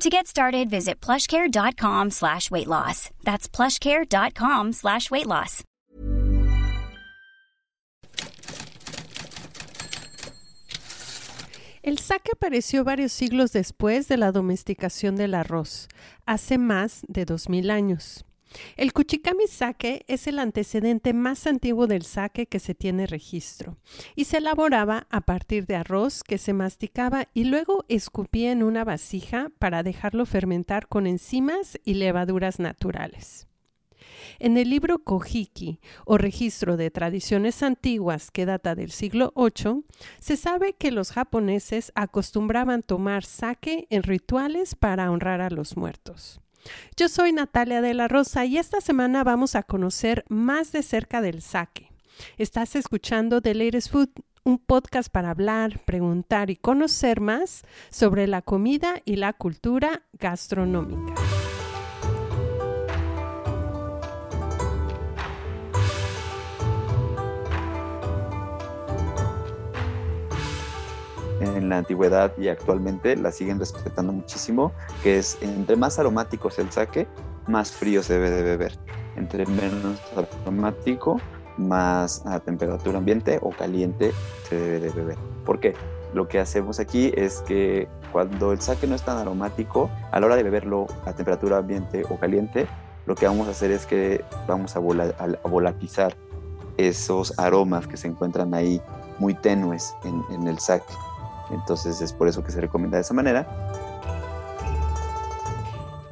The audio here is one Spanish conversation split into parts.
To get started, visit plushcare.com slash weight loss. That's plushcare.com slash weight loss. El saque apareció varios siglos después de la domesticación del arroz, hace más de 2000 años. El kuchikami sake es el antecedente más antiguo del sake que se tiene registro y se elaboraba a partir de arroz que se masticaba y luego escupía en una vasija para dejarlo fermentar con enzimas y levaduras naturales. En el libro Kojiki, o registro de tradiciones antiguas que data del siglo VIII, se sabe que los japoneses acostumbraban tomar sake en rituales para honrar a los muertos. Yo soy Natalia de la Rosa y esta semana vamos a conocer más de cerca del sake. Estás escuchando The Latest Food, un podcast para hablar, preguntar y conocer más sobre la comida y la cultura gastronómica. En la antigüedad y actualmente la siguen respetando muchísimo, que es entre más aromático el sake, más frío se debe de beber. Entre menos aromático, más a temperatura ambiente o caliente se debe de beber. ¿Por qué? Lo que hacemos aquí es que cuando el sake no es tan aromático, a la hora de beberlo a temperatura ambiente o caliente, lo que vamos a hacer es que vamos a, a volatizar esos aromas que se encuentran ahí muy tenues en, en el sake. Entonces es por eso que se recomienda de esa manera.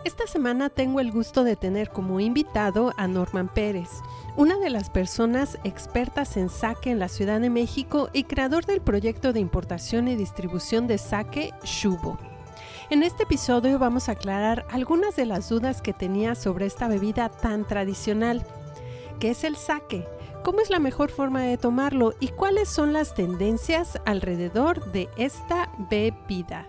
Esta semana tengo el gusto de tener como invitado a Norman Pérez, una de las personas expertas en saque en la Ciudad de México y creador del proyecto de importación y distribución de saque Shubo. En este episodio vamos a aclarar algunas de las dudas que tenía sobre esta bebida tan tradicional. ¿Qué es el saque? ¿Cómo es la mejor forma de tomarlo y cuáles son las tendencias alrededor de esta bebida?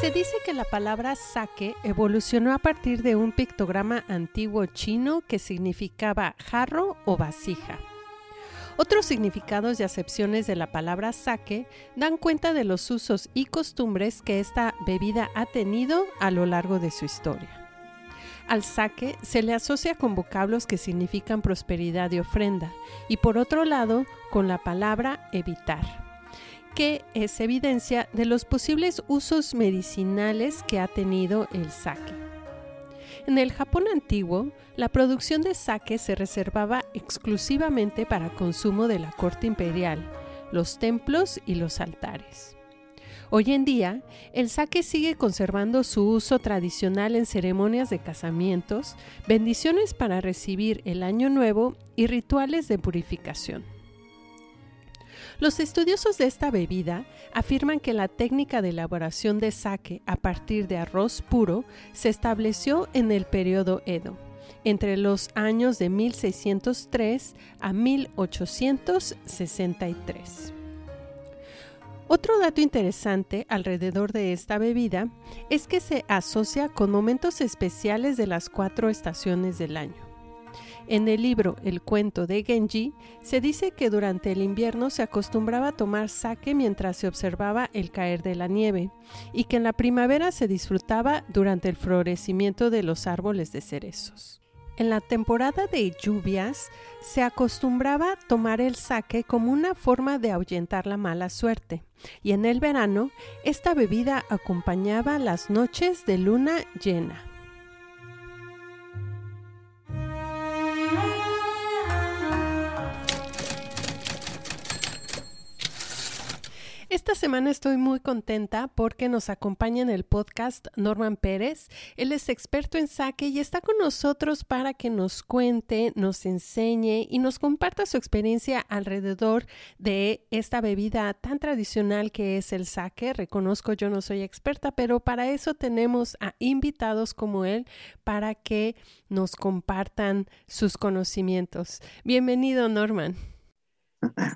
Se dice que la palabra sake evolucionó a partir de un pictograma antiguo chino que significaba jarro o vasija. Otros significados y acepciones de la palabra sake dan cuenta de los usos y costumbres que esta bebida ha tenido a lo largo de su historia. Al sake se le asocia con vocablos que significan prosperidad y ofrenda, y por otro lado con la palabra evitar que es evidencia de los posibles usos medicinales que ha tenido el sake. En el Japón antiguo, la producción de sake se reservaba exclusivamente para consumo de la corte imperial, los templos y los altares. Hoy en día, el sake sigue conservando su uso tradicional en ceremonias de casamientos, bendiciones para recibir el año nuevo y rituales de purificación. Los estudiosos de esta bebida afirman que la técnica de elaboración de sake a partir de arroz puro se estableció en el periodo Edo, entre los años de 1603 a 1863. Otro dato interesante alrededor de esta bebida es que se asocia con momentos especiales de las cuatro estaciones del año. En el libro El cuento de Genji se dice que durante el invierno se acostumbraba a tomar sake mientras se observaba el caer de la nieve y que en la primavera se disfrutaba durante el florecimiento de los árboles de cerezos. En la temporada de lluvias se acostumbraba tomar el sake como una forma de ahuyentar la mala suerte, y en el verano esta bebida acompañaba las noches de luna llena. Esta semana estoy muy contenta porque nos acompaña en el podcast Norman Pérez. Él es experto en saque y está con nosotros para que nos cuente, nos enseñe y nos comparta su experiencia alrededor de esta bebida tan tradicional que es el saque. Reconozco yo no soy experta, pero para eso tenemos a invitados como él para que nos compartan sus conocimientos. Bienvenido, Norman.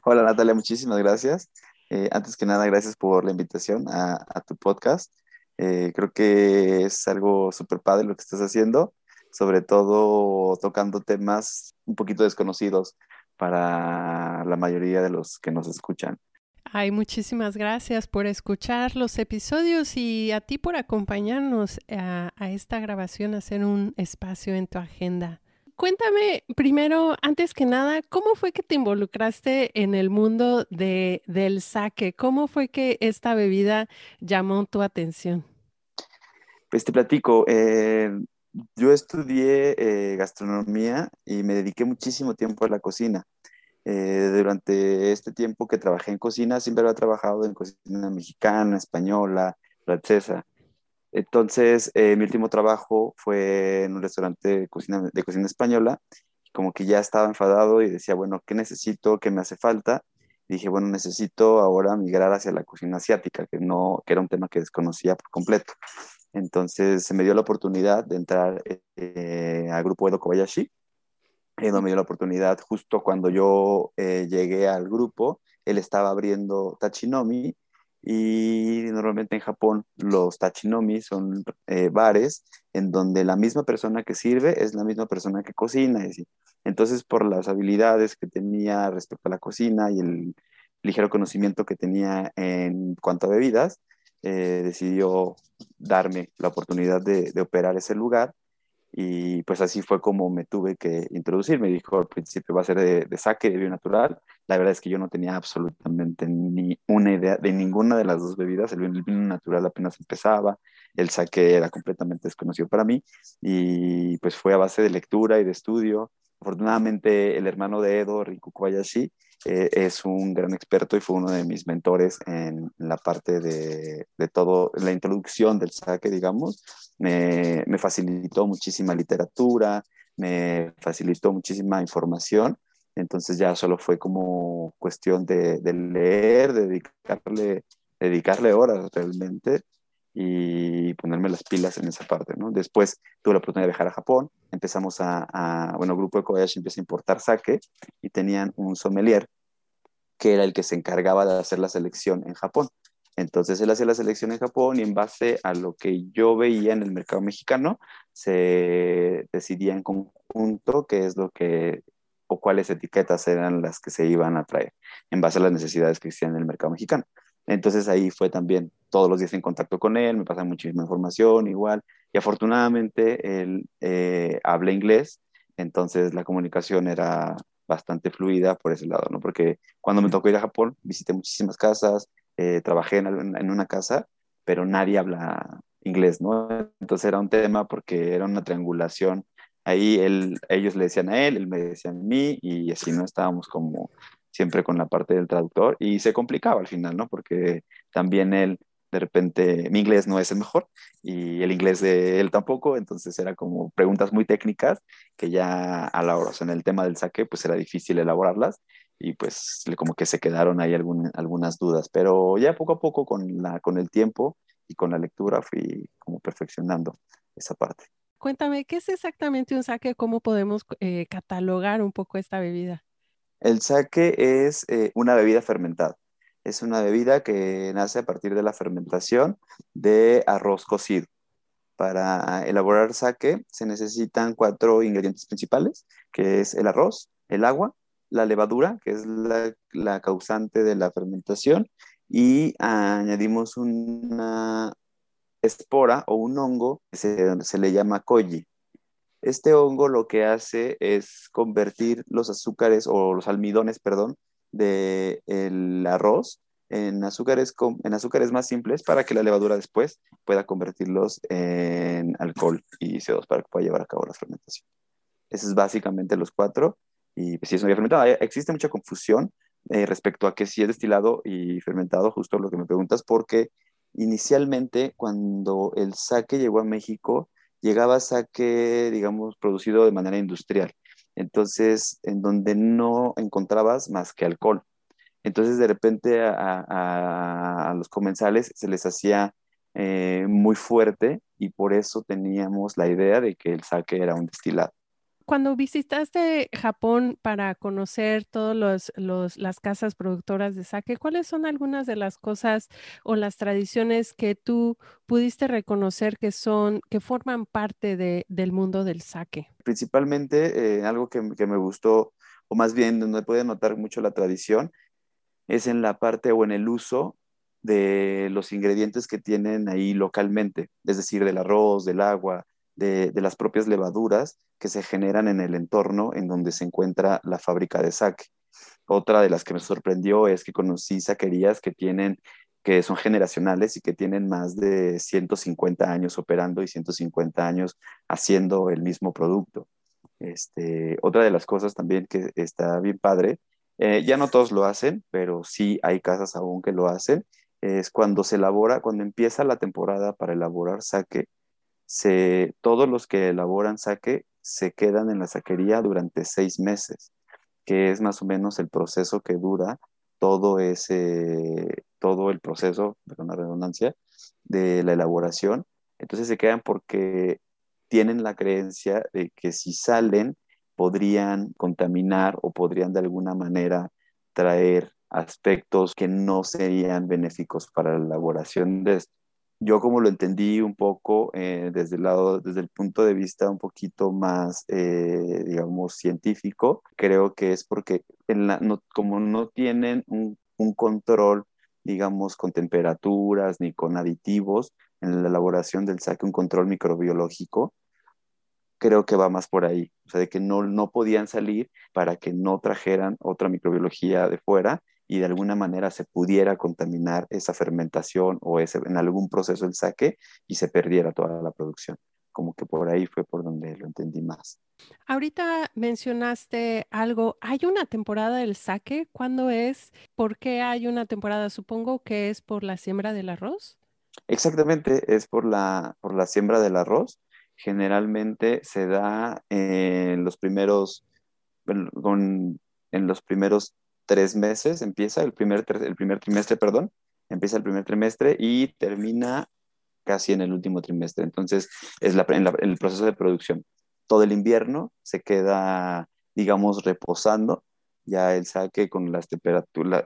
Hola Natalia, muchísimas gracias. Eh, antes que nada, gracias por la invitación a, tu podcast. Eh, creo que es algo súper padre lo que estás haciendo, sobre todo tocando temas un poquito desconocidos para la mayoría de los que nos escuchan. Ay, muchísimas gracias por escuchar los episodios y a ti por acompañarnos a, esta grabación, hacer un espacio en tu agenda cuéntame primero, antes que nada, ¿cómo fue que te involucraste en el mundo de, del sake? ¿Cómo fue que esta bebida llamó tu atención? Pues te platico. Eh, yo estudié eh, gastronomía y me dediqué muchísimo tiempo a la cocina. Eh, durante este tiempo que trabajé en cocina, siempre había trabajado en cocina mexicana, española, francesa. Entonces, eh, mi último trabajo fue en un restaurante de cocina, de cocina española. Como que ya estaba enfadado y decía, bueno, ¿qué necesito? ¿Qué me hace falta? Dije, bueno, necesito ahora migrar hacia la cocina asiática, que, no, que era un tema que desconocía por completo. Entonces, se me dio la oportunidad de entrar eh, al grupo Edo Kobayashi. Edo me dio la oportunidad justo cuando yo eh, llegué al grupo, él estaba abriendo Tachinomi y normalmente en Japón los tachinomi son eh, bares en donde la misma persona que sirve es la misma persona que cocina. Entonces, por las habilidades que tenía respecto a la cocina y el ligero conocimiento que tenía en cuanto a bebidas, eh, decidió darme la oportunidad de, de operar ese lugar y pues así fue como me tuve que introducir. Me dijo al principio va a ser de, de saque, de bio natural. La verdad es que yo no tenía absolutamente ni una idea de ninguna de las dos bebidas. El vino, natural apenas empezaba, el saque era completamente desconocido para mí y pues fue a base de lectura y de estudio. Afortunadamente el hermano de Edo, Riku Kobayashi, eh, es un gran experto y fue uno de mis mentores en, la parte de, de, todo, la introducción del saque, digamos. Me, me, facilitó muchísima literatura, me facilitó muchísima información. Entonces ya solo fue como cuestión de, de leer, dedicarle, dedicarle horas realmente y ponerme las pilas en esa parte, ¿no? Después tuve la oportunidad de viajar a Japón, empezamos a, bueno, el grupo de Kobayashi empieza a importar sake y tenían un sommelier que era el que se encargaba de hacer la selección en Japón. Entonces él hacía la selección en Japón y en base a lo que yo veía en el mercado mexicano, se decidía en conjunto qué es lo que o cuáles etiquetas eran las que se iban a traer en base a las necesidades que existían en el mercado mexicano. Entonces ahí fue también todos los días en contacto con él, me pasaba muchísima información igual, y afortunadamente él eh, habla inglés, entonces la comunicación era bastante fluida por ese lado, ¿no? Porque cuando me tocó ir a Japón, visité muchísimas casas, eh, trabajé en, en, una casa, pero nadie habla inglés, ¿no? Entonces era un tema porque era una triangulación. Ahí él, ellos le decían a él, él me decía a mí, y así no estábamos como siempre con la parte del traductor y se complicaba al final, ¿no? Porque también él, de repente, mi inglés no es el mejor y el inglés de él tampoco, entonces era como preguntas muy técnicas que ya a la hora, o sea, en el tema del saque, pues era difícil elaborarlas y pues como que se quedaron ahí algunas dudas, pero ya poco a poco con, la, con el tiempo y con la lectura fui como perfeccionando esa parte. Cuéntame, ¿qué es exactamente un saque? ¿Cómo podemos eh, catalogar un poco esta bebida? El sake es eh, una bebida fermentada. Es una bebida que nace a partir de la fermentación de arroz cocido. Para elaborar sake se necesitan cuatro ingredientes principales, que es el arroz, el agua, la levadura, que es la, causante de la fermentación, y añadimos una espora o un hongo que se, se le llama koji. Este hongo lo que hace es convertir los azúcares o los almidones, perdón, del el arroz en azúcares, en azúcares más simples para que la levadura después pueda convertirlos en alcohol y CO2 para que pueda llevar a cabo la fermentación. Esos es básicamente los cuatro. Y pues, si es no fermentado, existe mucha confusión eh, respecto a que si es destilado y fermentado, justo lo que me preguntas, porque inicialmente cuando el saque llegó a México, llegaba saque, digamos, producido de manera industrial. Entonces, en donde no encontrabas más que alcohol. Entonces, de repente a, los comensales se les hacía eh, muy fuerte y por eso teníamos la idea de que el saque era un destilado cuando visitaste Japón para conocer todas las casas productoras de sake, ¿cuáles son algunas de las cosas o las tradiciones que tú pudiste reconocer que son, que forman parte del mundo del sake? Principalmente, eh, algo que, que, me gustó, o más bien donde puede notar mucho la tradición, es en la parte o en el uso de los ingredientes que tienen ahí localmente, es decir, del arroz, del agua, de, las propias levaduras que se generan en el entorno en donde se encuentra la fábrica de saque. Otra de las que me sorprendió es que conocí saquerías que tienen que son generacionales y que tienen más de 150 años operando y 150 años haciendo el mismo producto. Este, otra de las cosas también que está bien padre, eh, ya no todos lo hacen, pero sí hay casas aún que lo hacen, es cuando se elabora, cuando empieza la temporada para elaborar saque, todos los que elaboran saque se quedan en la saquería durante seis meses, que es más o menos el proceso que dura todo ese, todo el proceso, perdón la redundancia, de la elaboración. Entonces se quedan porque tienen la creencia de que si salen podrían contaminar o podrían de alguna manera traer aspectos que no serían benéficos para la elaboración de esto yo como lo entendí un poco eh, desde el lado, desde el punto de vista un poquito más, eh, digamos, científico, creo que es porque como no tienen un, un, control, digamos, con temperaturas ni con aditivos en la elaboración del saque, un control microbiológico, creo que va más por ahí, o sea, de que no, no podían salir para que no trajeran otra microbiología de fuera y de alguna manera se pudiera contaminar esa fermentación o ese, en algún proceso el saque y se perdiera toda la producción. Como que por ahí fue por donde lo entendí más. Ahorita mencionaste algo, ¿hay una temporada del saque? ¿Cuándo es? ¿Por qué hay una temporada? Supongo que es por la siembra del arroz. Exactamente, es por la, por la siembra del arroz. Generalmente se da en los primeros, en los primeros tres meses, empieza el primer, el primer trimestre, perdón, empieza el primer trimestre y termina casi en el último trimestre. Entonces, es el proceso de producción. Todo el invierno se queda, digamos, reposando. Ya el saque con las,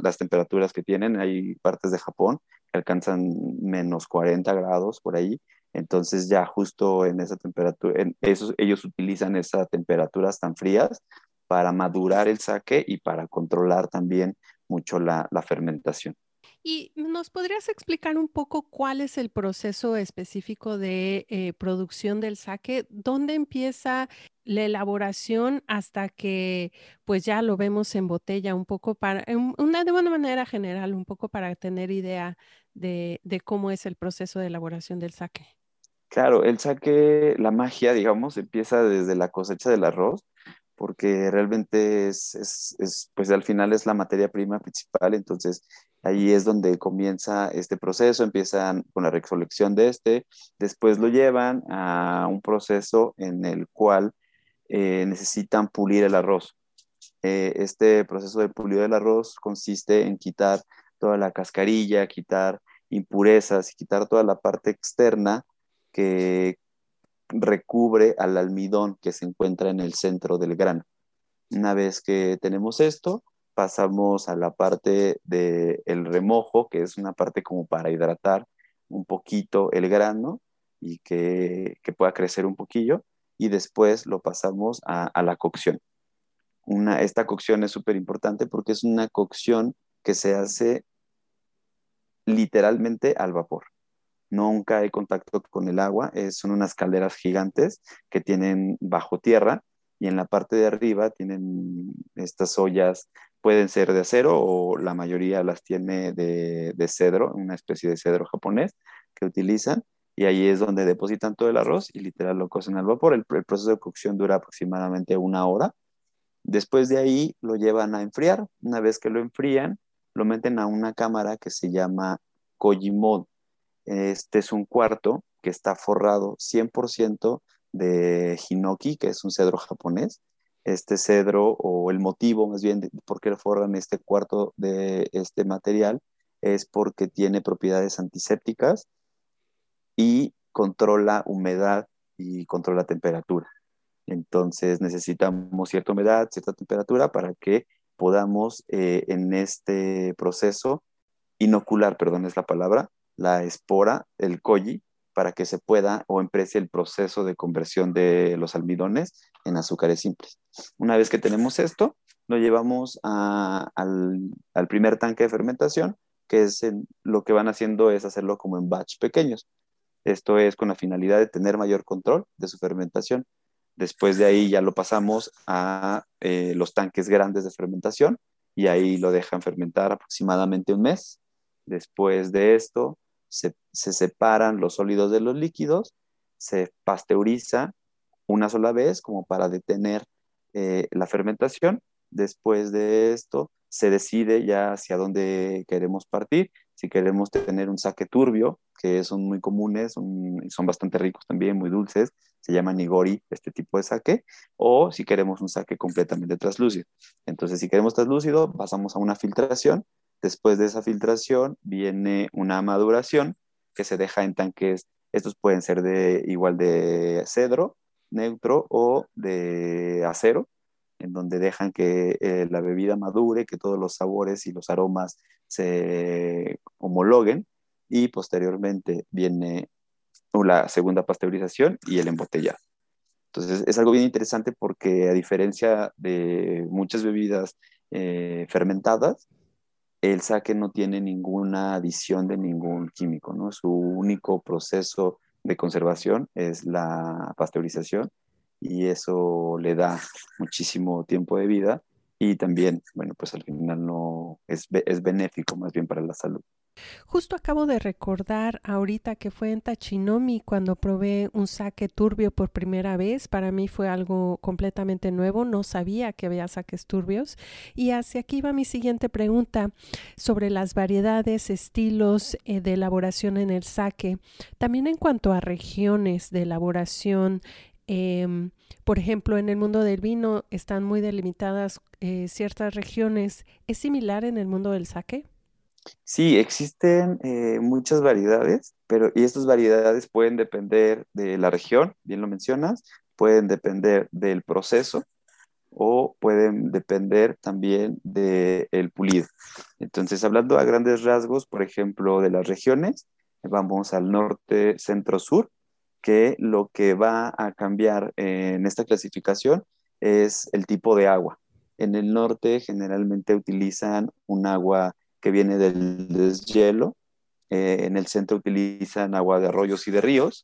las temperaturas que tienen, hay partes de Japón que alcanzan menos 40 grados por ahí. Entonces ya justo en esa temperatura, en esos, ellos utilizan esas temperaturas tan frías para madurar el saque y para controlar también mucho la, fermentación. ¿Y nos podrías explicar un poco cuál es el proceso específico de eh, producción del saque? ¿Dónde empieza la elaboración hasta que pues ya lo vemos en botella un poco para, una, de una manera general, un poco para tener idea de, de cómo es el proceso de elaboración del saque? Claro, el saque, la magia, digamos, empieza desde la cosecha del arroz porque realmente es, pues al final es la materia prima principal, entonces ahí es donde comienza este proceso, empiezan con la recolección de este, después lo llevan a un proceso en el cual eh, necesitan pulir el arroz. Eh, este proceso de pulir el arroz consiste en quitar toda la cascarilla, quitar impurezas y quitar toda la parte externa que recubre al almidón que se encuentra en el centro del grano. Una vez que tenemos esto, pasamos a la parte del el remojo, que es una parte como para hidratar un poquito el grano y que, pueda crecer un poquillo, y después lo pasamos a, la cocción. Una, esta cocción es súper importante porque es una cocción que se hace literalmente al vapor. Nunca hay contacto con el agua, son unas calderas gigantes que tienen bajo tierra y en la parte de arriba tienen estas ollas, pueden ser de acero o la mayoría las tiene de, cedro, una especie de cedro japonés que utilizan y ahí es donde depositan todo el arroz y literal lo cocen al vapor. El, proceso de cocción dura aproximadamente una hora. Después de ahí lo llevan a enfriar. Una vez que lo enfrían, lo meten a una cámara que se llama Kojimon. Este es un cuarto que está forrado 100% de hinoki, que es un cedro japonés. Este cedro, o el motivo más bien de por qué forran este cuarto de este material, es porque tiene propiedades antisépticas y controla humedad y controla temperatura. Entonces necesitamos cierta humedad, cierta temperatura para que podamos eh, en este proceso inocular, perdón es la palabra, la espora, el koji, para que se pueda o emprese el proceso de conversión de los almidones en azúcares simples. Una vez que tenemos esto, lo llevamos al, primer tanque de fermentación, que es lo que van haciendo es hacerlo como en batch pequeños. Esto es con la finalidad de tener mayor control de su fermentación. Después de ahí ya lo pasamos a eh, los tanques grandes de fermentación y ahí lo dejan fermentar aproximadamente un mes. Después de esto se, separan los sólidos de los líquidos, se pasteuriza una sola vez como para detener eh, la fermentación. Después de esto se decide ya hacia dónde queremos partir. Si queremos tener un saque turbio, que son muy comunes, son, son bastante ricos también, muy dulces, se llama nigori este tipo de saque, o si queremos un saque completamente translúcido. Entonces, si queremos translúcido, pasamos a una filtración. Después de esa filtración viene una maduración que se deja en tanques, estos pueden ser de igual de cedro, neutro o de acero, en donde dejan que eh, la bebida madure, que todos los sabores y los aromas se homologuen y posteriormente viene la segunda pasteurización y el embotellado. Entonces es algo bien interesante porque a diferencia de muchas bebidas eh, fermentadas, el sake no tiene ninguna adición de ningún químico, ¿no? Su único proceso de conservación es la pasteurización y eso le da muchísimo tiempo de vida y también, bueno, pues al final no es, es benéfico más bien para la salud. Justo acabo de recordar ahorita que fue en Tachinomi cuando probé un saque turbio por primera vez. Para mí fue algo completamente nuevo. No sabía que había saques turbios. Y hacia aquí va mi siguiente pregunta sobre las variedades, estilos eh, de elaboración en el saque. También en cuanto a regiones de elaboración. Eh, por ejemplo, en el mundo del vino están muy delimitadas eh, ciertas regiones. ¿Es similar en el mundo del saque? Sí, existen eh, muchas variedades, pero y estas variedades pueden depender de la región, bien lo mencionas, pueden depender del proceso o pueden depender también del pulido. Entonces, hablando a grandes rasgos, por ejemplo, de las regiones, vamos al norte, centro, sur, que lo que va a cambiar en esta clasificación es el tipo de agua. En el norte generalmente utilizan un agua que viene del deshielo. Eh, en el centro utilizan agua de arroyos y de ríos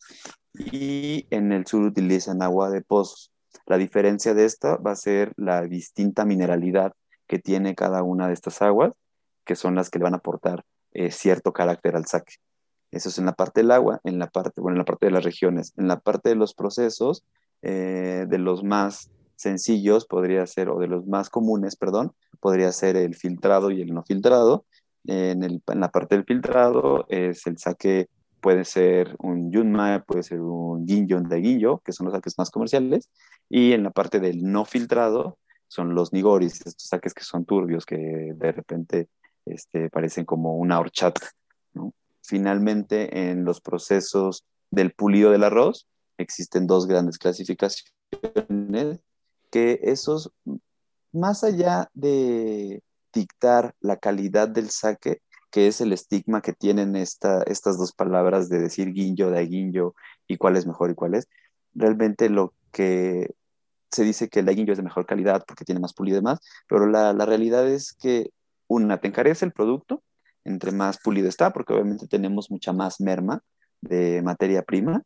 y en el sur utilizan agua de pozos. La diferencia de esta va a ser la distinta mineralidad que tiene cada una de estas aguas, que son las que le van a aportar eh, cierto carácter al saque. Eso es en la parte del agua, en la parte, bueno, en la parte de las regiones. En la parte de los procesos, eh, de los más sencillos podría ser, o de los más comunes, perdón, podría ser el filtrado y el no filtrado. En, el, en la parte del filtrado es el saque, puede ser un yunma, puede ser un ginjon de guillo, que son los saques más comerciales, y en la parte del no filtrado son los nigoris, estos saques que son turbios, que de repente este, parecen como una horchata. Finalmente, en los procesos del pulido del arroz, existen dos grandes clasificaciones, que esos más allá de dictar la calidad del saque, que es el estigma que tienen esta, estas dos palabras de decir guinjo, de guinjo y cuál es mejor y cuál es, realmente lo que se dice que el guinjo es de mejor calidad porque tiene más pulido y demás, pero la, la realidad es que una, te encarece el producto, entre más pulido está, porque obviamente tenemos mucha más merma de materia prima.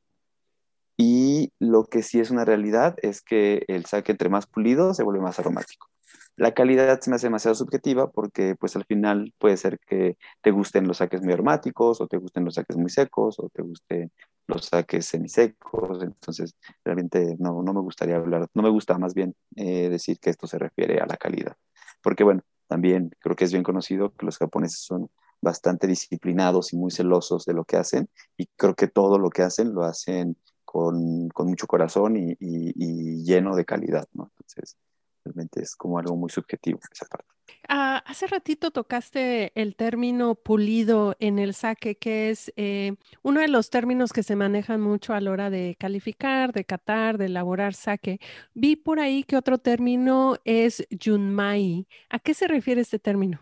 Y lo que sí es una realidad es que el saque entre más pulido se vuelve más aromático. La calidad se me hace demasiado subjetiva porque pues al final puede ser que te gusten los saques muy aromáticos o te gusten los saques muy secos o te gusten los saques semisecos. Entonces realmente no, no me gustaría hablar, no me gusta más bien eh, decir que esto se refiere a la calidad. Porque bueno, también creo que es bien conocido que los japoneses son bastante disciplinados y muy celosos de lo que hacen y creo que todo lo que hacen lo hacen con, con mucho corazón y, y, lleno de calidad, ¿no? Entonces, realmente es como algo muy subjetivo esa parte. Ah, hace ratito tocaste el término pulido en el saque, que es eh, uno de los términos que se manejan mucho a la hora de calificar, de catar, de elaborar saque. Vi por ahí que otro término es yunmai. ¿A qué se refiere este término?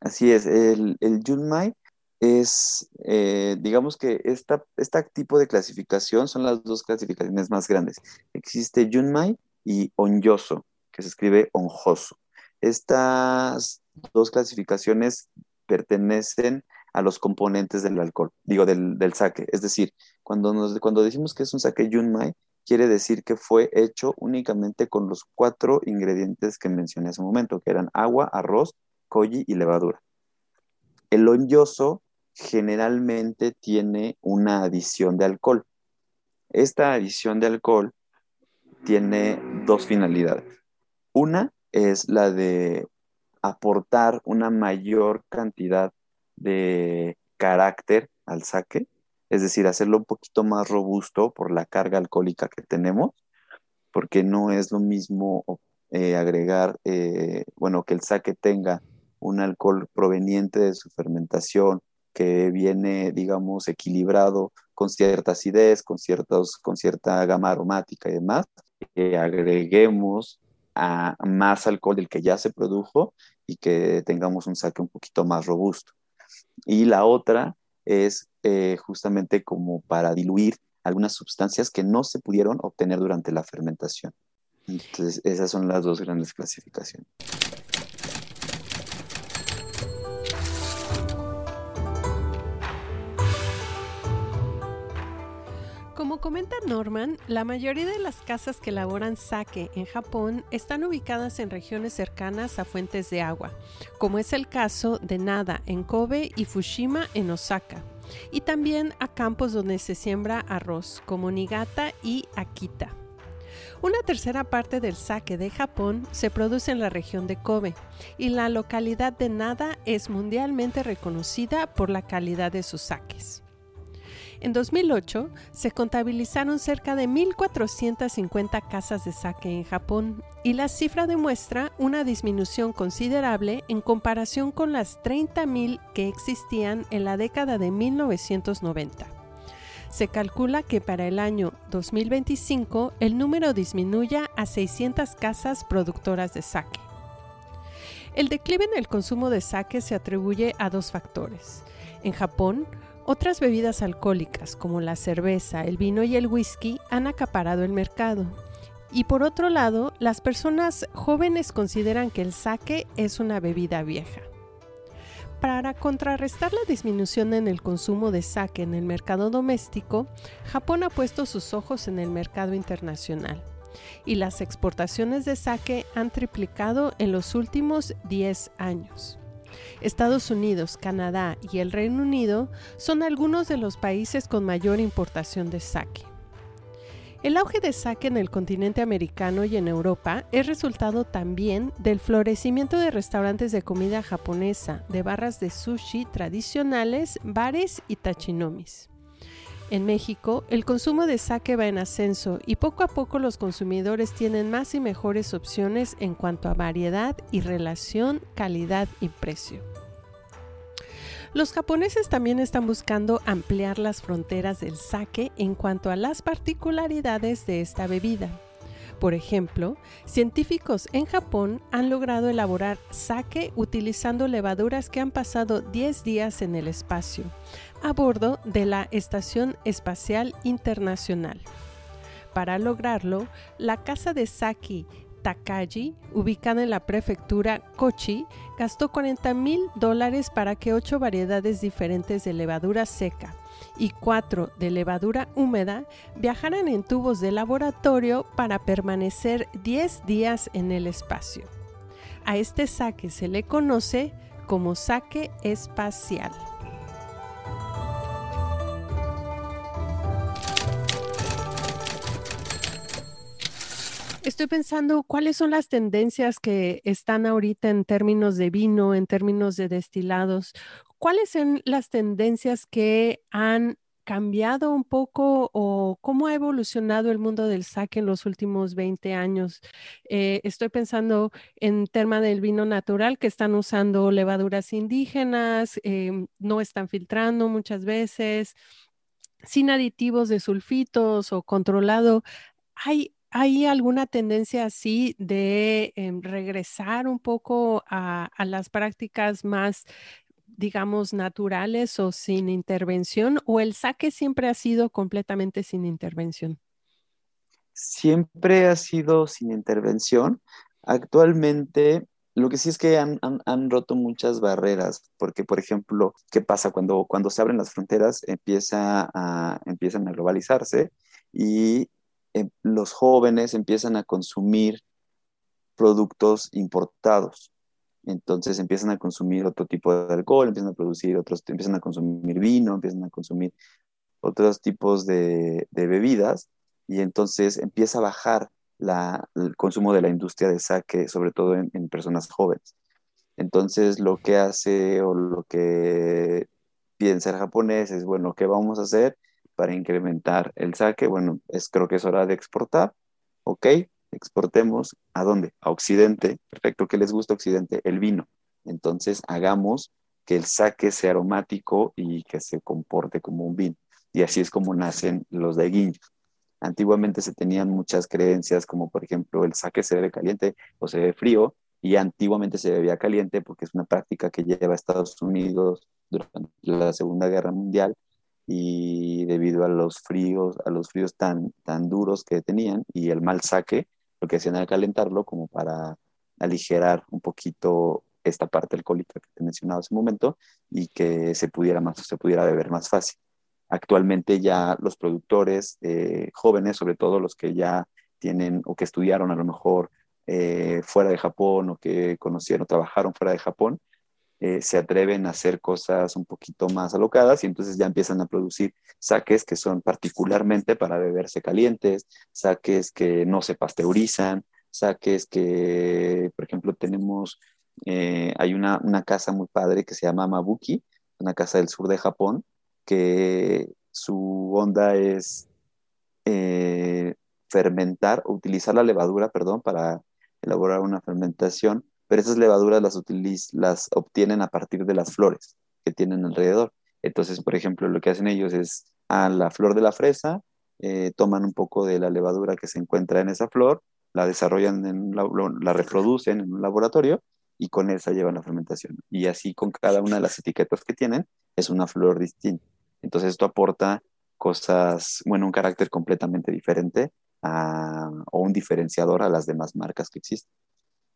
Así es, el, el es, eh, digamos que esta, este tipo de clasificación son las dos clasificaciones más grandes. Existe Junmai y Onyoso, que se escribe Onjoso. Estas dos clasificaciones pertenecen a los componentes del alcohol, digo, del, sake. Es decir, cuando, nos, cuando decimos que es un sake Junmai, quiere decir que fue hecho únicamente con los cuatro ingredientes que mencioné hace un momento, que eran agua, arroz, koji y levadura. El onyoso generalmente tiene una adición de alcohol. Esta adición de alcohol tiene dos finalidades. Una es la de aportar una mayor cantidad de carácter al saque, es decir, hacerlo un poquito más robusto por la carga alcohólica que tenemos, porque no es lo mismo eh, agregar, eh, bueno, que el saque tenga un alcohol proveniente de su fermentación que viene, digamos, equilibrado con cierta acidez, con, ciertos, con cierta gama aromática y demás, que agreguemos a más alcohol del que ya se produjo y que tengamos un saque un poquito más robusto. Y la otra es eh, justamente como para diluir algunas sustancias que no se pudieron obtener durante la fermentación. Entonces, esas son las dos grandes clasificaciones. Comenta Norman, la mayoría de las casas que elaboran sake en Japón están ubicadas en regiones cercanas a fuentes de agua, como es el caso de Nada en Kobe y Fushima en Osaka, y también a campos donde se siembra arroz, como Niigata y Akita. Una tercera parte del sake de Japón se produce en la región de Kobe y la localidad de Nada es mundialmente reconocida por la calidad de sus sakes. En 2008 se contabilizaron cerca de 1.450 casas de saque en Japón y la cifra demuestra una disminución considerable en comparación con las 30.000 que existían en la década de 1990. Se calcula que para el año 2025 el número disminuya a 600 casas productoras de sake. El declive en el consumo de sake se atribuye a dos factores. En Japón, otras bebidas alcohólicas como la cerveza, el vino y el whisky han acaparado el mercado. Y por otro lado, las personas jóvenes consideran que el sake es una bebida vieja. Para contrarrestar la disminución en el consumo de sake en el mercado doméstico, Japón ha puesto sus ojos en el mercado internacional y las exportaciones de sake han triplicado en los últimos 10 años. Estados Unidos, Canadá y el Reino Unido son algunos de los países con mayor importación de sake. El auge de sake en el continente americano y en Europa es resultado también del florecimiento de restaurantes de comida japonesa, de barras de sushi tradicionales, bares y tachinomis. En México, el consumo de sake va en ascenso y poco a poco los consumidores tienen más y mejores opciones en cuanto a variedad y relación calidad y precio. Los japoneses también están buscando ampliar las fronteras del sake en cuanto a las particularidades de esta bebida. Por ejemplo, científicos en Japón han logrado elaborar sake utilizando levaduras que han pasado 10 días en el espacio, a bordo de la Estación Espacial Internacional. Para lograrlo, la casa de Saki Takagi, ubicada en la prefectura Kochi, gastó 40 mil dólares para que ocho variedades diferentes de levadura seca y cuatro de levadura húmeda viajaran en tubos de laboratorio para permanecer 10 días en el espacio. A este saque se le conoce como saque espacial. Estoy pensando cuáles son las tendencias que están ahorita en términos de vino, en términos de destilados. ¿Cuáles son las tendencias que han cambiado un poco o cómo ha evolucionado el mundo del saque en los últimos 20 años? Eh, estoy pensando en tema del vino natural, que están usando levaduras indígenas, em, no están filtrando muchas veces, sin aditivos de sulfitos o controlado. ¿Hay, ¿Hay alguna tendencia así de em, regresar un poco a, a, las prácticas más digamos, naturales o sin intervención o el saque siempre ha sido completamente sin intervención? Siempre ha sido sin intervención. Actualmente, lo que sí es que han, han, roto muchas barreras, porque, por ejemplo, ¿qué pasa cuando, cuando se abren las fronteras? Empieza a, empiezan a globalizarse y eh, los jóvenes empiezan a consumir productos importados entonces empiezan a consumir otro tipo de alcohol, empiezan a producir otros, empiezan a consumir vino, empiezan a consumir otros tipos de, bebidas y entonces empieza a bajar el consumo de la industria de sake, sobre todo en, personas jóvenes. Entonces lo que hace o lo que piensa el japonés es, bueno, ¿qué vamos a hacer para incrementar el sake? Bueno, es, creo que es hora de exportar, ¿ok? Exportemos a dónde? A Occidente. Perfecto, ¿qué les gusta Occidente? El vino. Entonces hagamos que el saque sea aromático y que se comporte como un vino. Y así es como nacen los de guiños. Antiguamente se tenían muchas creencias como por ejemplo el saque se bebe caliente o se bebe frío y antiguamente se bebía caliente porque es una práctica que lleva a Estados Unidos durante la Segunda Guerra Mundial y debido a los fríos, a los fríos tan, tan duros que tenían y el mal saque, lo que hacían era calentarlo como para aligerar un poquito esta parte alcohólica que te he mencionado hace un momento y que se pudiera, más, se pudiera beber más fácil. Actualmente ya los productores eh, jóvenes, sobre todo los que ya tienen o que estudiaron a lo mejor eh, fuera de Japón o que conocieron, trabajaron fuera de Japón, eh, se atreven a hacer cosas un poquito más alocadas y entonces ya empiezan a producir saques que son particularmente para beberse calientes, saques que no se pasteurizan, saques que, por ejemplo, tenemos, eh, hay una, casa muy padre que se llama Mabuki, una casa del sur de Japón, que su onda es eh, fermentar o utilizar la levadura, perdón, para elaborar una fermentación pero esas levaduras las, obtienen a partir de las flores que tienen alrededor. Entonces, por ejemplo, lo que hacen ellos es a la flor de la fresa, eh, toman un poco de la levadura que se encuentra en esa flor, la desarrollan, en la, reproducen en un laboratorio y con esa llevan la fermentación. Y así con cada una de las etiquetas que tienen es una flor distinta. Entonces esto aporta cosas, bueno, un carácter completamente diferente o un diferenciador a las demás marcas que existen.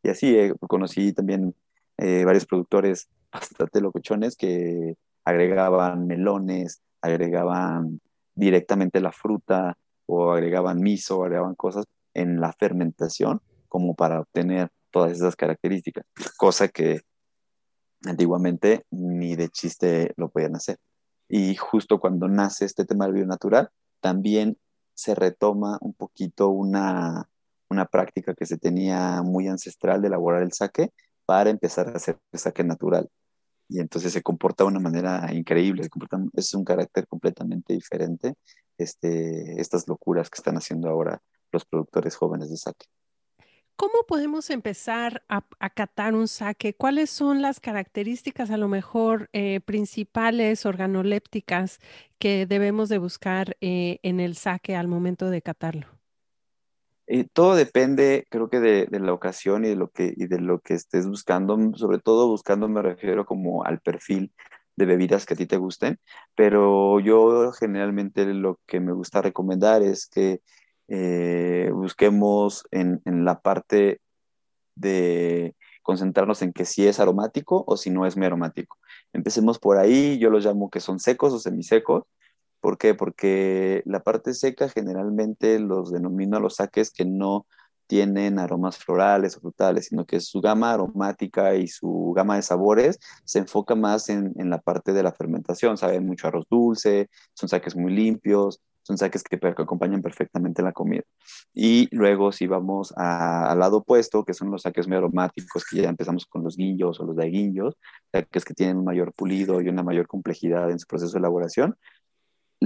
Y así eh, conocí también eh, varios productores bastante locochones que agregaban melones, agregaban directamente la fruta o agregaban miso, agregaban cosas en la fermentación como para obtener todas esas características, cosa que antiguamente ni de chiste lo podían hacer. Y justo cuando nace este tema del natural, también se retoma un poquito una, una práctica que se tenía muy ancestral de elaborar el saque para empezar a hacer el saque natural. Y entonces se comporta de una manera increíble, es un carácter completamente diferente, este, estas locuras que están haciendo ahora los productores jóvenes de saque. ¿Cómo podemos empezar a, catar un saque? ¿Cuáles son las características a lo mejor eh, principales organolépticas que debemos de buscar eh, en el saque al momento de catarlo? Eh, todo depende, creo que de, la ocasión y de, lo que, y de lo que estés buscando, sobre todo buscando me refiero como al perfil de bebidas que a ti te gusten, pero yo generalmente lo que me gusta recomendar es que eh, busquemos en, la parte de concentrarnos en que si es aromático o si no es muy aromático. Empecemos por ahí, yo los llamo que son secos o semisecos. ¿Por qué? Porque la parte seca generalmente los denomino los saques que no tienen aromas florales o frutales, sino que su gama aromática y su gama de sabores se enfoca más en, la parte de la fermentación. Saben mucho arroz dulce, son saques muy limpios, son saques que, acompañan perfectamente la comida. Y luego si vamos al lado opuesto, que son los saques muy aromáticos, que ya empezamos con los guillos o los daiguillos, saques que tienen un mayor pulido y una mayor complejidad en su proceso de elaboración,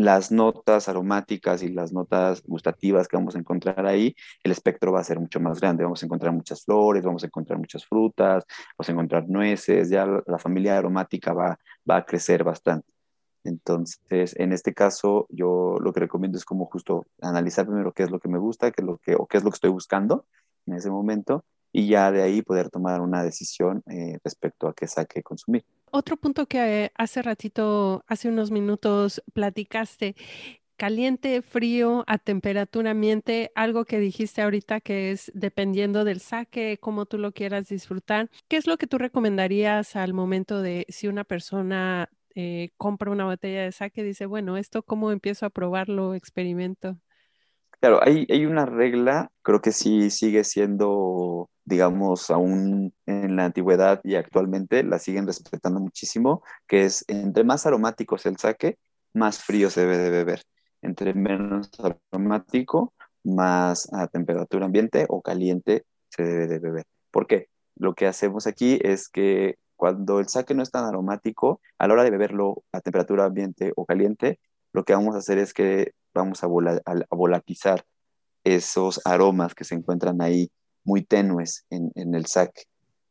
las notas aromáticas y las notas gustativas que vamos a encontrar ahí, el espectro va a ser mucho más grande. Vamos a encontrar muchas flores, vamos a encontrar muchas frutas, vamos a encontrar nueces, ya la familia aromática va, va a crecer bastante. Entonces, en este caso, yo lo que recomiendo es como justo analizar primero qué es lo que me gusta, qué lo que, o qué es lo que estoy buscando en ese momento, y ya de ahí poder tomar una decisión eh, respecto a qué saque consumir. Otro punto que hace ratito, hace unos minutos platicaste, caliente, frío, a temperatura ambiente, algo que dijiste ahorita que es dependiendo del saque, cómo tú lo quieras disfrutar. ¿Qué es lo que tú recomendarías al momento de si una persona eh, compra una botella de saque, dice, bueno, esto cómo empiezo a probarlo, experimento? Claro, hay, hay una regla, creo que sí sigue siendo, digamos, aún en la antigüedad y actualmente la siguen respetando muchísimo, que es entre más aromáticos el saque, más frío se debe de beber. Entre menos aromático, más a temperatura ambiente o caliente se debe de beber. ¿Por qué? Lo que hacemos aquí es que cuando el saque no es tan aromático, a la hora de beberlo a temperatura ambiente o caliente, lo que vamos a hacer es que vamos a, volatizar esos aromas que se encuentran ahí muy tenues en, el saque.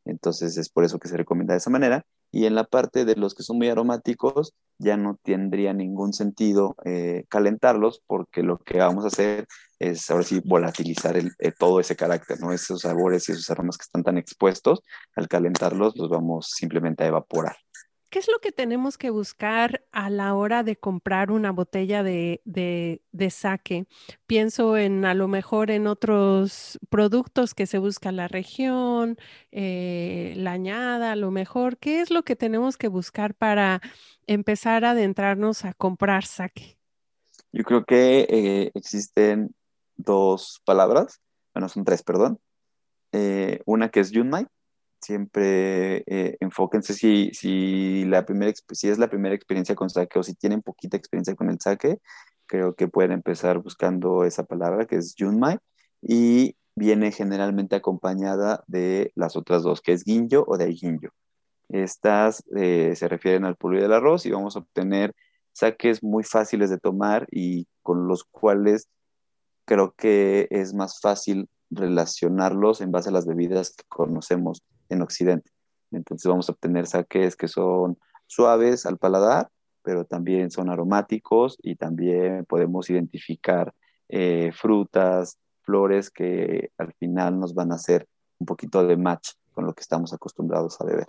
Entonces es por eso que se recomienda de esa manera. Y en la parte de los que son muy aromáticos, ya no tendría ningún sentido eh, calentarlos porque lo que vamos a hacer es ahora sí volatilizar el, eh, todo ese carácter, ¿no? Esos sabores y esos aromas que están tan expuestos, al calentarlos los vamos simplemente a evaporar. ¿Qué es lo que tenemos que buscar a la hora de comprar una botella de, de, saque? Pienso en a lo mejor en otros productos que se busca la región, eh, la añada, a lo mejor. ¿Qué es lo que tenemos que buscar para empezar a adentrarnos a comprar saque? Yo creo que eh, existen dos palabras, bueno, son tres, perdón. Eh, una que es Yunmai, siempre eh, enfóquense si, si, la primera, si es la primera experiencia con saque o si tienen poquita experiencia con el saque, creo que pueden empezar buscando esa palabra que es Junmai y viene generalmente acompañada de las otras dos, que es Ginjo o Daiginjo. Estas eh, se refieren al pulido del arroz y vamos a obtener saques muy fáciles de tomar y con los cuales creo que es más fácil relacionarlos en base a las bebidas que conocemos en Occidente. Entonces vamos a obtener saques que son suaves al paladar, pero también son aromáticos y también podemos identificar eh, frutas, flores que al final nos van a hacer un poquito de match con lo que estamos acostumbrados a beber.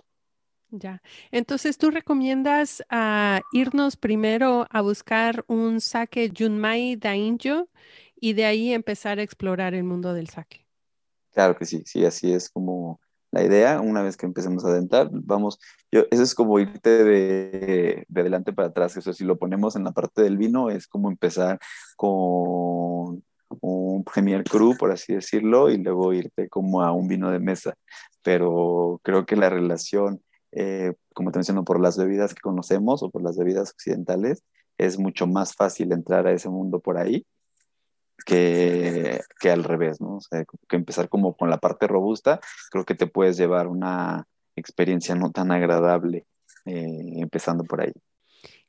Ya, entonces tú recomiendas a irnos primero a buscar un sake Junmai Dainjo y de ahí empezar a explorar el mundo del sake. Claro que sí, sí, así es como la idea, una vez que empecemos a adentrar, vamos, yo, eso es como irte de, de adelante para atrás, eso si lo ponemos en la parte del vino, es como empezar con un Premier Cru, por así decirlo, y luego irte como a un vino de mesa. Pero creo que la relación, eh, como te menciono, por las bebidas que conocemos o por las bebidas occidentales, es mucho más fácil entrar a ese mundo por ahí que, que al revés, ¿no? O sea, que empezar como con la parte robusta, creo que te puedes llevar una experiencia no tan agradable eh, empezando por ahí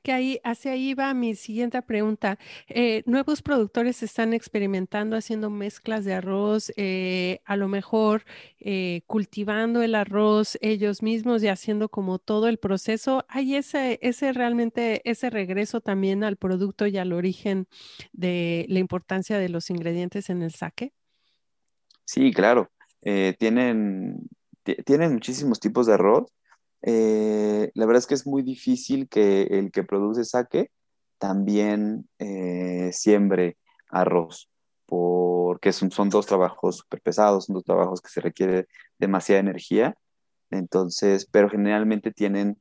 que ahí, hacia ahí va mi siguiente pregunta. Eh, nuevos productores están experimentando haciendo mezclas de arroz, eh, a lo mejor eh, cultivando el arroz ellos mismos y haciendo como todo el proceso. ¿Hay ese, ese realmente, ese regreso también al producto y al origen de la importancia de los ingredientes en el saque? Sí, claro. tienen, tienen muchísimos tipos de arroz eh, la verdad es que es muy difícil que el que produce saque también eh, siembre arroz, porque son, dos trabajos súper pesados, son dos trabajos que se requiere demasiada energía Entonces, pero generalmente tienen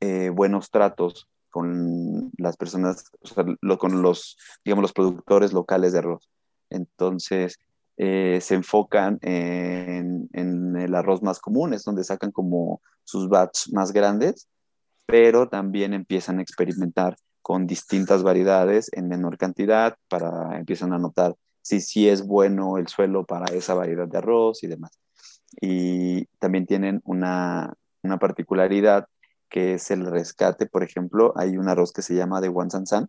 eh, buenos tratos con las personas, o sea, con los, digamos, los productores locales de arroz. Entonces, eh, se enfocan en, el arroz más común, es donde sacan como sus batch más grandes, pero también empiezan a experimentar con distintas variedades en menor cantidad para empiezan a notar si sí es bueno el suelo para esa variedad de arroz y demás. Y también tienen una, una particularidad que es el rescate, por ejemplo, hay un arroz que se llama de Wansan-san,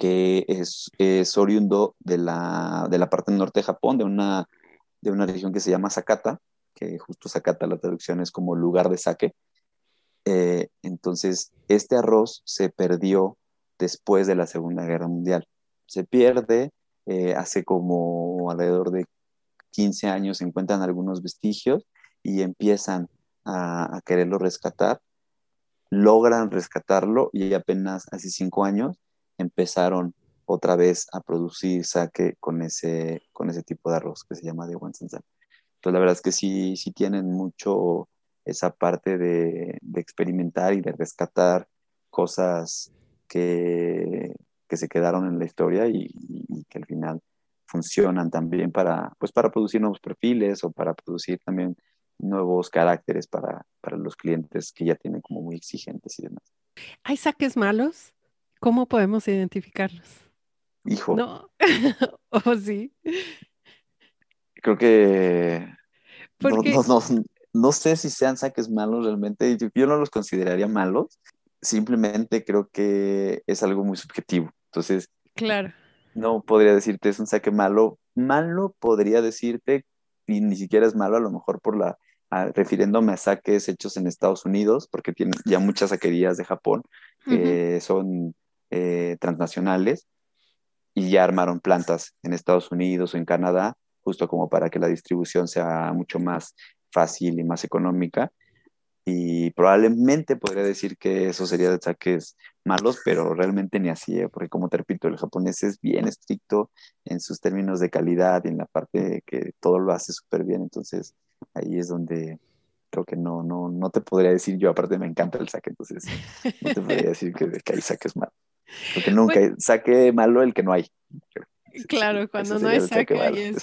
que es, es oriundo de la, de la parte norte de Japón, de una, de una región que se llama Sakata, que justo Sakata la traducción es como lugar de saque. Eh, entonces, este arroz se perdió después de la Segunda Guerra Mundial. Se pierde, eh, hace como alrededor de 15 años se encuentran algunos vestigios y empiezan a, a quererlo rescatar logran rescatarlo y apenas hace cinco años empezaron otra vez a producir saque con ese, con ese tipo de arroz que se llama de Wansansan. Entonces la verdad es que sí, sí tienen mucho esa parte de, de experimentar y de rescatar cosas que, que, se quedaron en la historia y, y, que al final funcionan también para, pues para producir nuevos perfiles o para producir también nuevos caracteres para, para los clientes que ya tienen como muy exigentes y demás. ¿Hay saques malos? ¿Cómo podemos identificarlos? Hijo. No, o oh, sí. Creo que Porque... no, no, no, no, sé si sean saques malos realmente. Yo, yo no los consideraría malos. Simplemente creo que es algo muy subjetivo. Entonces, claro. No podría decirte es un saque malo. Malo podría decirte y ni siquiera es malo, a lo mejor por la refiriéndome a saques hechos en Estados Unidos, porque tienen ya muchas saquerías de Japón que son eh, transnacionales y ya armaron plantas en Estados Unidos o en Canadá, justo como para que la distribución sea mucho más fácil y más económica. Y probablemente podría decir que eso sería de saques malos, pero realmente ni así, ¿eh? porque como te repito, el japonés es bien estricto en sus términos de calidad y en la parte que todo lo hace súper bien, entonces ahí es donde creo que no, no, no te podría decir yo, aparte me encanta el saque, entonces no te podría decir que, que hay saques malos, porque nunca saque malo el que no hay. Claro, cuando no hay saque ahí es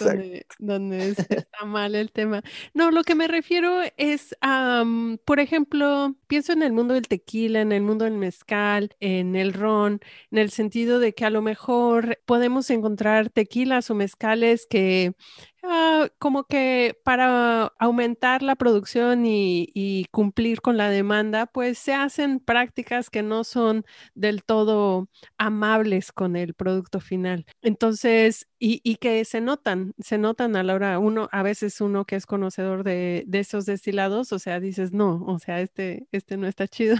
donde, está mal el tema. No, lo que me refiero es, por ejemplo, pienso en el mundo del tequila, en el mundo del mezcal, en el ron, en el sentido de que a lo mejor podemos encontrar tequilas o mezcales que Ah, como que para aumentar la producción y, cumplir con la demanda, pues se hacen prácticas que no son del todo amables con el producto final. Entonces, y, que se notan, se notan a la hora, uno, a veces uno que es conocedor de, de esos destilados, o sea, dices, no, o sea, este, este no está chido.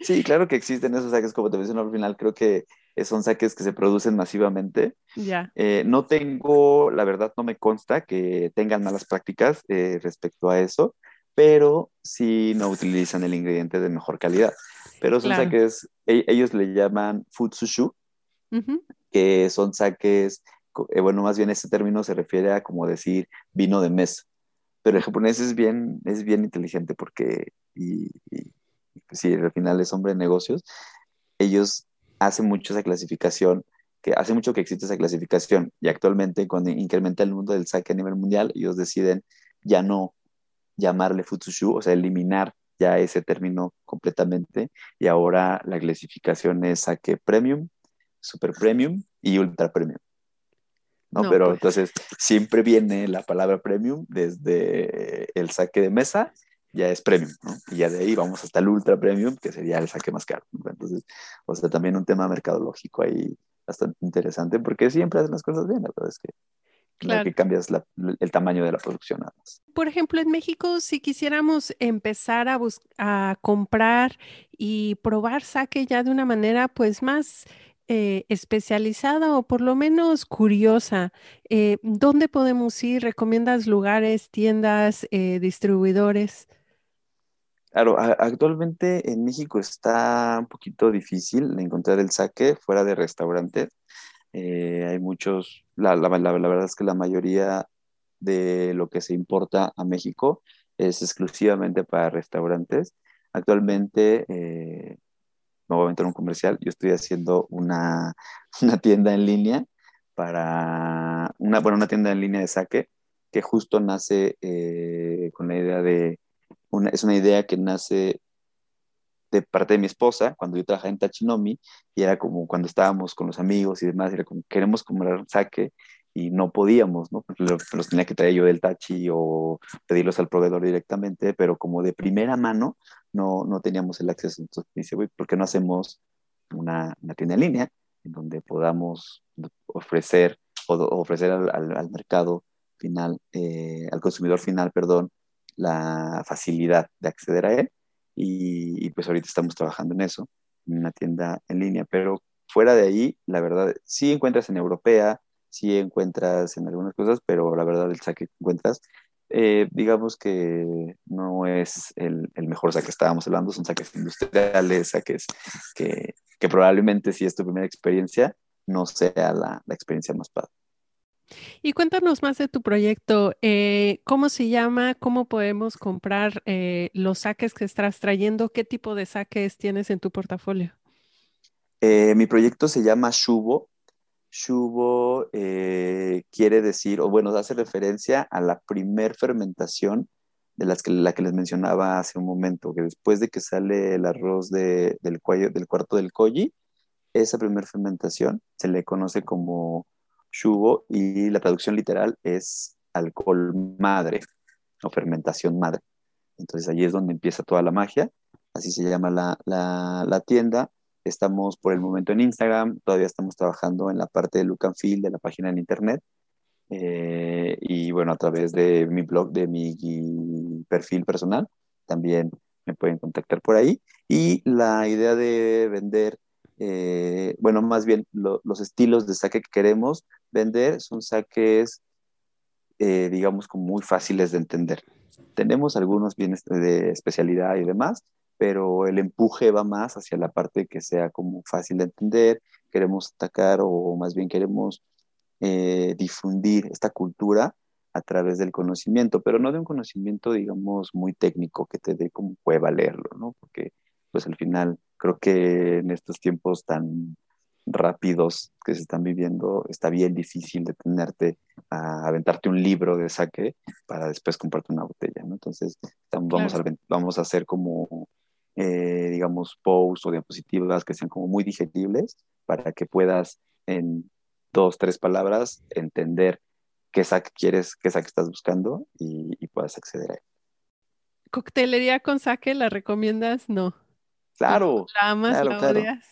Sí, claro que existen esos saques, como te mencioné al final, creo que son saques que se producen masivamente. Ya. Eh, no tengo, la verdad no me consta que tengan malas prácticas eh, respecto a eso, pero sí no utilizan el ingrediente de mejor calidad. Pero son saques, e, ellos le llaman futsushu, que son saques, eh, bueno, más bien este término se refiere a como decir vino de mesa. Pero el japonés es bien, es bien inteligente porque, y, y sí, al final es hombre de negocios, ellos hace mucho esa clasificación, que hace mucho que existe esa clasificación y actualmente cuando incrementa el mundo del saque a nivel mundial, ellos deciden ya no llamarle futsushu, o sea, eliminar ya ese término completamente y ahora la clasificación es saque premium, super premium y ultra premium. ¿no? Pero pues. entonces siempre viene la palabra premium desde el saque de mesa ya es premium, ¿no? Y ya de ahí vamos hasta el ultra premium, que sería el saque más caro. Entonces, o sea, también un tema mercadológico ahí bastante interesante, porque siempre hacen las cosas bien, la verdad es que, claro. que cambias la, el tamaño de la producción nada más. Por ejemplo, en México, si quisiéramos empezar a, a comprar y probar saque ya de una manera, pues, más eh, especializada o por lo menos curiosa, eh, ¿dónde podemos ir? ¿Recomiendas lugares, tiendas, eh, distribuidores? Claro, actualmente en México está un poquito difícil encontrar el saque fuera de restaurantes. Eh, hay muchos, la, la, verdad es que la mayoría de lo que se importa a México es exclusivamente para restaurantes. Actualmente, eh, me voy a meter un comercial, yo estoy haciendo una, una tienda en línea para, una, bueno, una tienda en línea de saque que justo nace eh, con la idea de, es una idea que nace de parte de mi esposa, cuando yo trabajaba en Tachinomi, y era como cuando estábamos con los amigos y demás, era como, queremos comprar saque y no podíamos, ¿no? Los, los, tenía que traer yo del Tachi o pedirlos al proveedor directamente, pero como de primera mano no, no teníamos el acceso. Entonces dice, güey, ¿por qué no hacemos una, una, tienda en línea en donde podamos ofrecer o ofrecer al, al, al mercado final, eh, al consumidor final, perdón, la facilidad de acceder a él? Y, y pues ahorita estamos trabajando en eso, en una tienda en línea, pero fuera de ahí, la verdad, sí encuentras en Europea, sí encuentras en algunas cosas, pero la verdad el saque que encuentras, eh, digamos que no es el, el, mejor saque que estábamos hablando, son saques industriales, saques que, que, probablemente si es tu primera experiencia, no sea la, la experiencia más padre. Y cuéntanos más de tu proyecto. Eh, ¿Cómo se llama? ¿Cómo podemos comprar eh, los saques que estás trayendo? ¿Qué tipo de saques tienes en tu portafolio? Eh, mi proyecto se llama Shubo. Shubo quiere decir, o bueno, hace referencia a la primer fermentación de las que, la que les mencionaba hace un momento, que después de que sale el arroz de, del, cuello, del cuarto del koji, esa primera fermentación se le conoce como y la traducción literal es alcohol madre o fermentación madre. Entonces allí es donde empieza toda la magia, así se llama la, la, la tienda. Estamos por el momento en Instagram, todavía estamos trabajando en la parte de look and feel de la página en internet. Eh, y bueno, a través de mi blog, de mi perfil personal, también me pueden contactar por ahí. Y la idea de vender, eh, bueno, más bien lo, los estilos de saque que queremos vender son saques, eh, digamos, como muy fáciles de entender. Tenemos algunos bienes de especialidad y demás, pero el empuje va más hacia la parte que sea como fácil de entender. Queremos atacar o más bien queremos eh, difundir esta cultura a través del conocimiento, pero no de un conocimiento, digamos, muy técnico que te dé como cueva leerlo, ¿no? Porque pues al final creo que en estos tiempos tan rápidos que se están viviendo, está bien difícil detenerte a aventarte un libro de saque para después comprarte una botella, ¿no? Entonces, vamos, claro. a, vamos a hacer como, eh, digamos, posts o diapositivas que sean como muy digeribles para que puedas en dos, tres palabras entender qué saque quieres, qué saque estás buscando y, y puedas acceder a él. ¿Coctelería con saque la recomiendas? No. Claro. ¿La amas, claro, la claro. odias?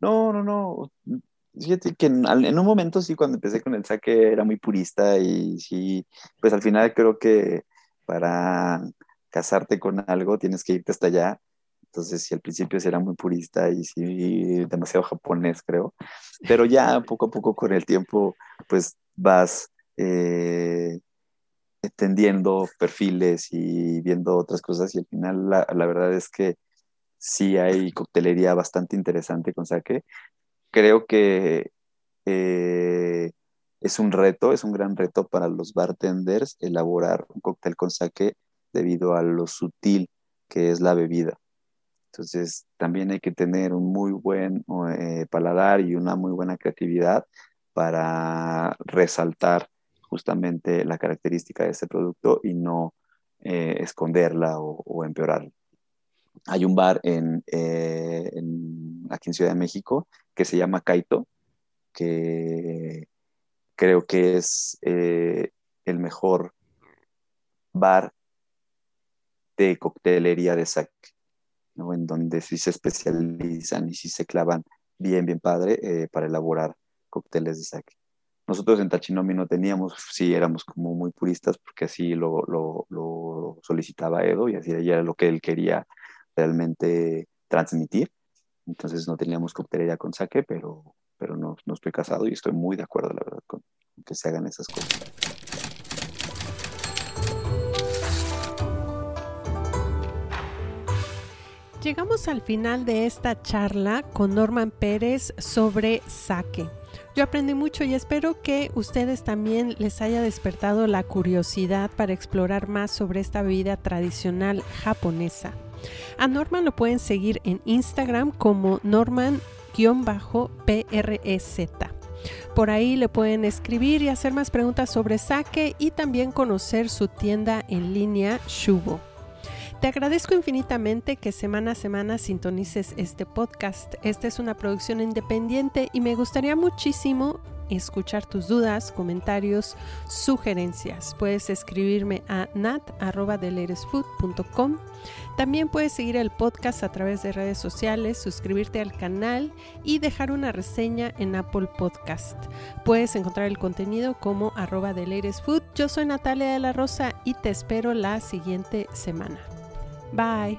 No, no, no. Fíjate que en, en, un momento sí, cuando empecé con el saque era muy purista y sí, pues al final creo que para casarte con algo tienes que irte hasta allá. Entonces, sí, al principio sí era muy purista y sí, demasiado japonés, creo. Pero ya poco a poco con el tiempo, pues vas eh, entendiendo perfiles y viendo otras cosas y al final la, la verdad es que sí hay coctelería bastante interesante con sake. Creo que eh, es un reto, es un gran reto para los bartenders elaborar un cóctel con sake debido a lo sutil que es la bebida. Entonces, también hay que tener un muy buen eh, paladar y una muy buena creatividad para resaltar justamente la característica de este producto y no eh, esconderla o, o empeorarla hay un bar en, eh, aquí en Ciudad de México que se llama Kaito, que creo que es eh, el mejor bar de coctelería de ¿no? en donde sí se especializan y sí se clavan bien, bien padre eh, para elaborar cócteles de sake. Nosotros en Tachinomi no teníamos, sí éramos como muy puristas porque así lo, lo, lo solicitaba Edo y así era lo que él quería realmente transmitir. Entonces no teníamos coctelería con sake, pero, pero no, no estoy casado y estoy muy de acuerdo, la verdad, con que se hagan esas cosas. Llegamos al final de esta charla con Norman Pérez sobre sake. Yo aprendí mucho y espero que ustedes también les haya despertado la curiosidad para explorar más sobre esta bebida tradicional japonesa. A Norman lo pueden seguir en Instagram como Norman-PREZ. Por ahí le pueden escribir y hacer más preguntas sobre sake y también conocer su tienda en línea Shubo. Te agradezco infinitamente que semana a semana sintonices este podcast. Esta es una producción independiente y me gustaría muchísimo escuchar tus dudas, comentarios, sugerencias. Puedes escribirme a nat.deleresfood.com. También puedes seguir el podcast a través de redes sociales, suscribirte al canal y dejar una reseña en Apple Podcast. Puedes encontrar el contenido como arroba Food. Yo soy Natalia de la Rosa y te espero la siguiente semana. Bye.